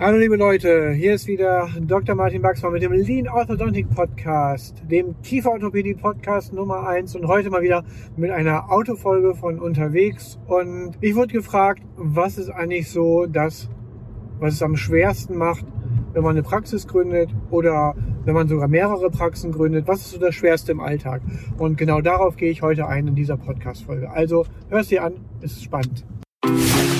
Hallo liebe Leute, hier ist wieder Dr. Martin Baxmann mit dem Lean Orthodontic Podcast, dem Kieferorthopädie Podcast Nummer 1 und heute mal wieder mit einer Autofolge von unterwegs und ich wurde gefragt, was ist eigentlich so das, was es am schwersten macht, wenn man eine Praxis gründet oder wenn man sogar mehrere Praxen gründet, was ist so das Schwerste im Alltag? Und genau darauf gehe ich heute ein in dieser Podcast-Folge. Also hörst dir an, ist spannend.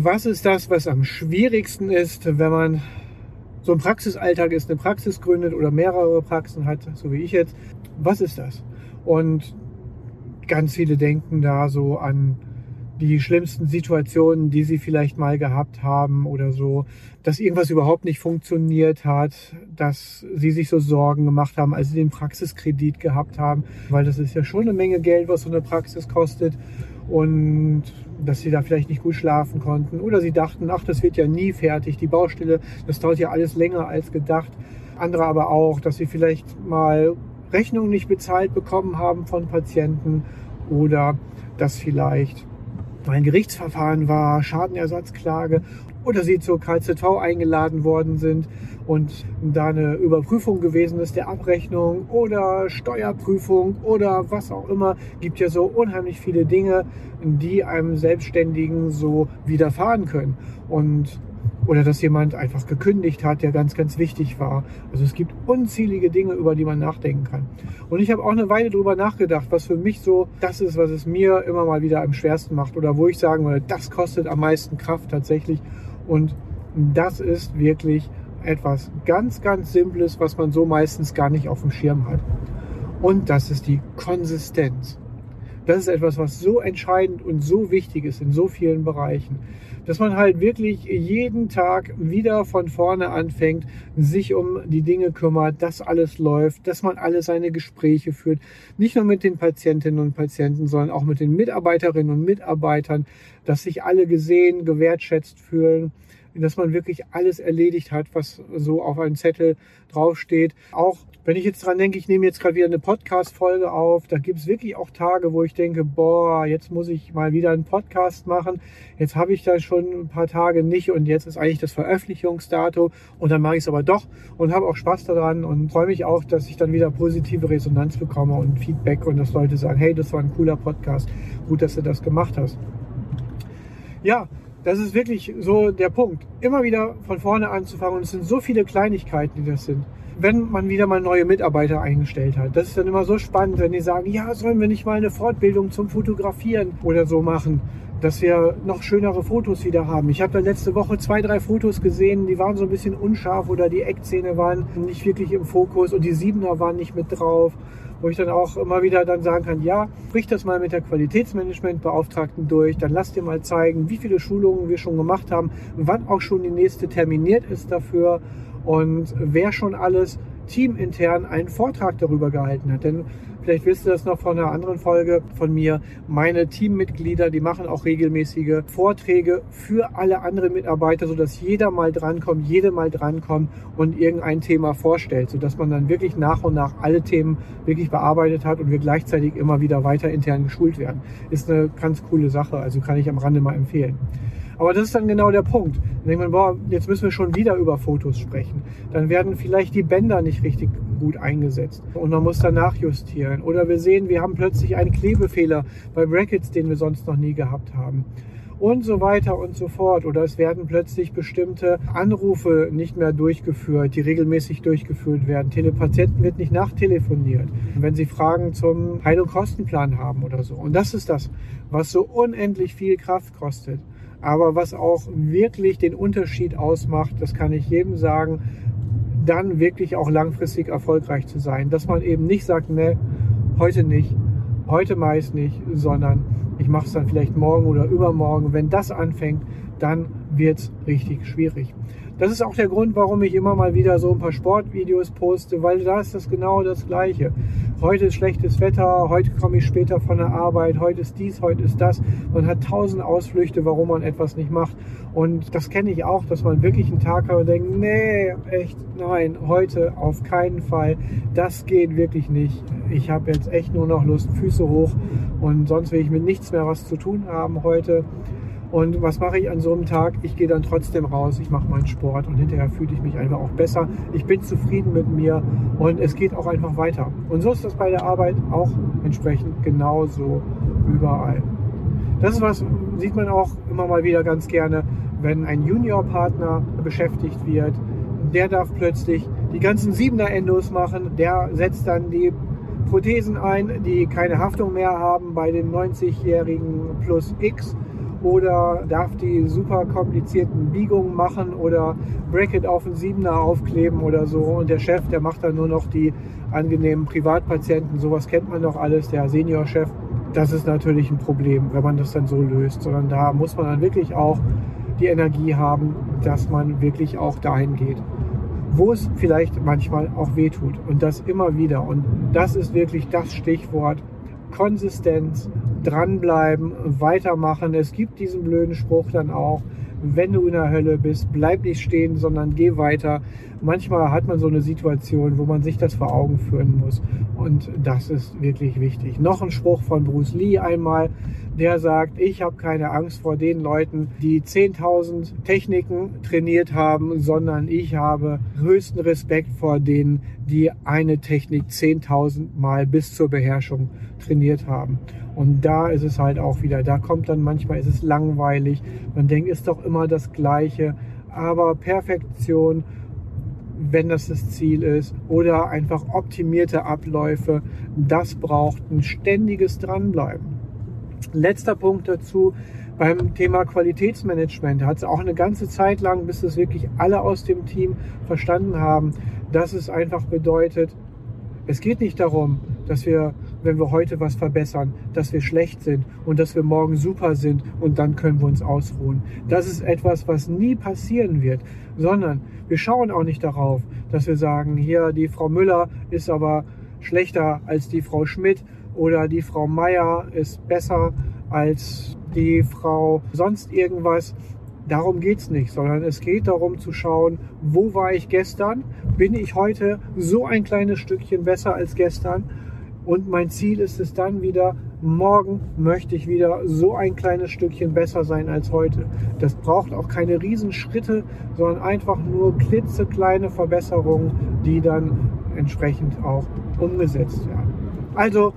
Was ist das, was am schwierigsten ist, wenn man so ein Praxisalltag ist, eine Praxis gründet oder mehrere Praxen hat, so wie ich jetzt? Was ist das? Und ganz viele denken da so an die schlimmsten Situationen, die sie vielleicht mal gehabt haben oder so, dass irgendwas überhaupt nicht funktioniert hat, dass sie sich so Sorgen gemacht haben, als sie den Praxiskredit gehabt haben, weil das ist ja schon eine Menge Geld, was so eine Praxis kostet und dass sie da vielleicht nicht gut schlafen konnten oder sie dachten, ach, das wird ja nie fertig, die Baustelle, das dauert ja alles länger als gedacht. Andere aber auch, dass sie vielleicht mal Rechnungen nicht bezahlt bekommen haben von Patienten oder dass vielleicht ein Gerichtsverfahren war, Schadenersatzklage oder sie zur KZV eingeladen worden sind und da eine Überprüfung gewesen ist der Abrechnung oder Steuerprüfung oder was auch immer. Gibt ja so unheimlich viele Dinge, die einem Selbstständigen so widerfahren können. Und oder dass jemand einfach gekündigt hat, der ganz, ganz wichtig war. Also es gibt unzählige Dinge, über die man nachdenken kann. Und ich habe auch eine Weile darüber nachgedacht, was für mich so das ist, was es mir immer mal wieder am schwersten macht oder wo ich sagen würde, das kostet am meisten Kraft tatsächlich. Und das ist wirklich etwas ganz, ganz Simples, was man so meistens gar nicht auf dem Schirm hat. Und das ist die Konsistenz. Das ist etwas, was so entscheidend und so wichtig ist in so vielen Bereichen dass man halt wirklich jeden Tag wieder von vorne anfängt, sich um die Dinge kümmert, dass alles läuft, dass man alle seine Gespräche führt, nicht nur mit den Patientinnen und Patienten, sondern auch mit den Mitarbeiterinnen und Mitarbeitern, dass sich alle gesehen, gewertschätzt fühlen dass man wirklich alles erledigt hat, was so auf einem Zettel draufsteht. Auch wenn ich jetzt dran denke, ich nehme jetzt gerade wieder eine Podcast-Folge auf, da gibt es wirklich auch Tage, wo ich denke, boah, jetzt muss ich mal wieder einen Podcast machen. Jetzt habe ich da schon ein paar Tage nicht und jetzt ist eigentlich das Veröffentlichungsdatum und dann mache ich es aber doch und habe auch Spaß daran und freue mich auch, dass ich dann wieder positive Resonanz bekomme und Feedback und dass Leute sagen, hey, das war ein cooler Podcast, gut, dass du das gemacht hast. Ja, das ist wirklich so der Punkt. Immer wieder von vorne anzufangen und es sind so viele Kleinigkeiten, die das sind. Wenn man wieder mal neue Mitarbeiter eingestellt hat, das ist dann immer so spannend, wenn die sagen, ja, sollen wir nicht mal eine Fortbildung zum Fotografieren oder so machen, dass wir noch schönere Fotos wieder haben. Ich habe da letzte Woche zwei, drei Fotos gesehen, die waren so ein bisschen unscharf oder die Eckzähne waren nicht wirklich im Fokus und die Siebener waren nicht mit drauf wo ich dann auch immer wieder dann sagen kann, ja, sprich das mal mit der Qualitätsmanagementbeauftragten durch, dann lass dir mal zeigen, wie viele Schulungen wir schon gemacht haben, wann auch schon die nächste terminiert ist dafür und wer schon alles teamintern einen Vortrag darüber gehalten hat. Denn Vielleicht wisst ihr das noch von einer anderen Folge von mir. Meine Teammitglieder, die machen auch regelmäßige Vorträge für alle anderen Mitarbeiter, sodass jeder mal drankommt, jede mal drankommt und irgendein Thema vorstellt, sodass man dann wirklich nach und nach alle Themen wirklich bearbeitet hat und wir gleichzeitig immer wieder weiter intern geschult werden. Ist eine ganz coole Sache, also kann ich am Rande mal empfehlen. Aber das ist dann genau der Punkt. Dann denkt man, boah, jetzt müssen wir schon wieder über Fotos sprechen. Dann werden vielleicht die Bänder nicht richtig gut eingesetzt und man muss dann nachjustieren. Oder wir sehen, wir haben plötzlich einen Klebefehler bei Brackets, den wir sonst noch nie gehabt haben und so weiter und so fort. Oder es werden plötzlich bestimmte Anrufe nicht mehr durchgeführt, die regelmäßig durchgeführt werden. Telepatienten wird nicht nachtelefoniert, wenn sie Fragen zum Heil- und Kostenplan haben oder so. Und das ist das, was so unendlich viel Kraft kostet. Aber was auch wirklich den Unterschied ausmacht, das kann ich jedem sagen, dann wirklich auch langfristig erfolgreich zu sein. Dass man eben nicht sagt, ne, heute nicht, heute meist nicht, sondern ich mache es dann vielleicht morgen oder übermorgen. Wenn das anfängt, dann wird es richtig schwierig. Das ist auch der Grund, warum ich immer mal wieder so ein paar Sportvideos poste, weil da ist das genau das Gleiche. Heute ist schlechtes Wetter, heute komme ich später von der Arbeit, heute ist dies, heute ist das. Man hat tausend Ausflüchte, warum man etwas nicht macht. Und das kenne ich auch, dass man wirklich einen Tag hat und denkt, nee, echt, nein, heute auf keinen Fall. Das geht wirklich nicht. Ich habe jetzt echt nur noch Lust, Füße hoch und sonst will ich mit nichts mehr was zu tun haben heute. Und was mache ich an so einem Tag? Ich gehe dann trotzdem raus, ich mache meinen Sport und hinterher fühle ich mich einfach auch besser. Ich bin zufrieden mit mir und es geht auch einfach weiter. Und so ist das bei der Arbeit auch entsprechend genauso überall. Das ist was, sieht man auch immer mal wieder ganz gerne, wenn ein Juniorpartner beschäftigt wird. Der darf plötzlich die ganzen Siebener Endos machen. Der setzt dann die Prothesen ein, die keine Haftung mehr haben bei den 90-jährigen plus X oder darf die super komplizierten Biegungen machen oder Bracket auf den Siebener aufkleben oder so. Und der Chef, der macht dann nur noch die angenehmen Privatpatienten. Sowas kennt man doch alles, der Seniorchef. Das ist natürlich ein Problem, wenn man das dann so löst, sondern da muss man dann wirklich auch die Energie haben, dass man wirklich auch dahin geht, wo es vielleicht manchmal auch wehtut und das immer wieder. Und das ist wirklich das Stichwort Konsistenz, dranbleiben, weitermachen. Es gibt diesen blöden Spruch dann auch, wenn du in der Hölle bist, bleib nicht stehen, sondern geh weiter. Manchmal hat man so eine Situation, wo man sich das vor Augen führen muss. Und das ist wirklich wichtig. Noch ein Spruch von Bruce Lee einmal, der sagt, ich habe keine Angst vor den Leuten, die 10.000 Techniken trainiert haben, sondern ich habe größten Respekt vor denen, die eine Technik 10.000 Mal bis zur Beherrschung trainiert haben. Und da ist es halt auch wieder, da kommt dann manchmal, ist es langweilig. Man denkt, ist doch immer das Gleiche. Aber Perfektion, wenn das das Ziel ist, oder einfach optimierte Abläufe, das braucht ein ständiges Dranbleiben. Letzter Punkt dazu, beim Thema Qualitätsmanagement hat es auch eine ganze Zeit lang, bis es wirklich alle aus dem Team verstanden haben, dass es einfach bedeutet, es geht nicht darum, dass wir wenn wir heute was verbessern, dass wir schlecht sind und dass wir morgen super sind und dann können wir uns ausruhen. Das ist etwas, was nie passieren wird, sondern wir schauen auch nicht darauf, dass wir sagen, hier die Frau Müller ist aber schlechter als die Frau Schmidt oder die Frau Meier ist besser als die Frau sonst irgendwas. Darum geht es nicht, sondern es geht darum zu schauen, wo war ich gestern? Bin ich heute so ein kleines Stückchen besser als gestern? Und mein Ziel ist es dann wieder, morgen möchte ich wieder so ein kleines Stückchen besser sein als heute. Das braucht auch keine Riesenschritte, sondern einfach nur klitzekleine Verbesserungen, die dann entsprechend auch umgesetzt werden. Also,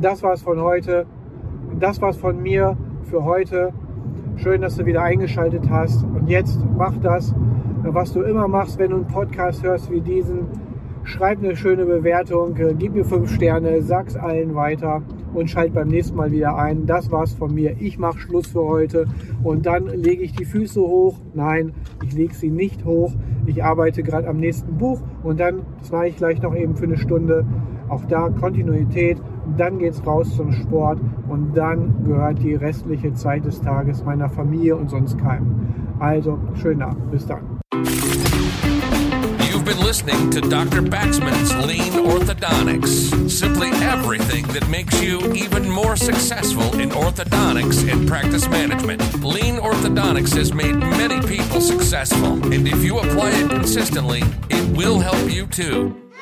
das war's von heute. Das war's von mir für heute. Schön, dass du wieder eingeschaltet hast. Und jetzt mach das, was du immer machst, wenn du einen Podcast hörst wie diesen Schreib eine schöne Bewertung, äh, gib mir fünf Sterne, sag's allen weiter und schalt beim nächsten Mal wieder ein. Das war's von mir. Ich mache Schluss für heute und dann lege ich die Füße hoch. Nein, ich lege sie nicht hoch. Ich arbeite gerade am nächsten Buch und dann, das mache ich gleich noch eben für eine Stunde. Auch da Kontinuität. Dann geht's raus zum Sport und dann gehört die restliche Zeit des Tages meiner Familie und sonst keinem. Also, schönen Abend. Bis dann. been listening to Dr. Baxman's Lean Orthodontics. Simply everything that makes you even more successful in orthodontics and practice management. Lean Orthodontics has made many people successful, and if you apply it consistently, it will help you too.